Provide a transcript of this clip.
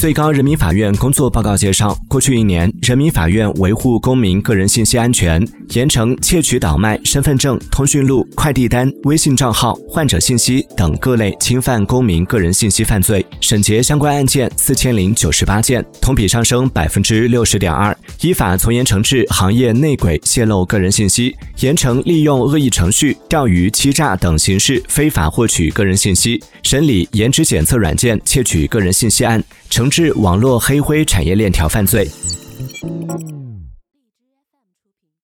最高人民法院工作报告介绍，过去一年，人民法院维护公民个人信息安全，严惩窃取、倒卖身份证、通讯录、快递单、微信账号、患者信息等各类侵犯公民个人信息犯罪，审结相关案件四千零九十八件，同比上升百分之六十点二。依法从严惩治行业内鬼泄露个人信息，严惩利用恶意程序、钓鱼、欺诈等形式非法获取个人信息，审理颜值检测软件窃取个人信息案。惩致网络黑灰产业链条犯罪。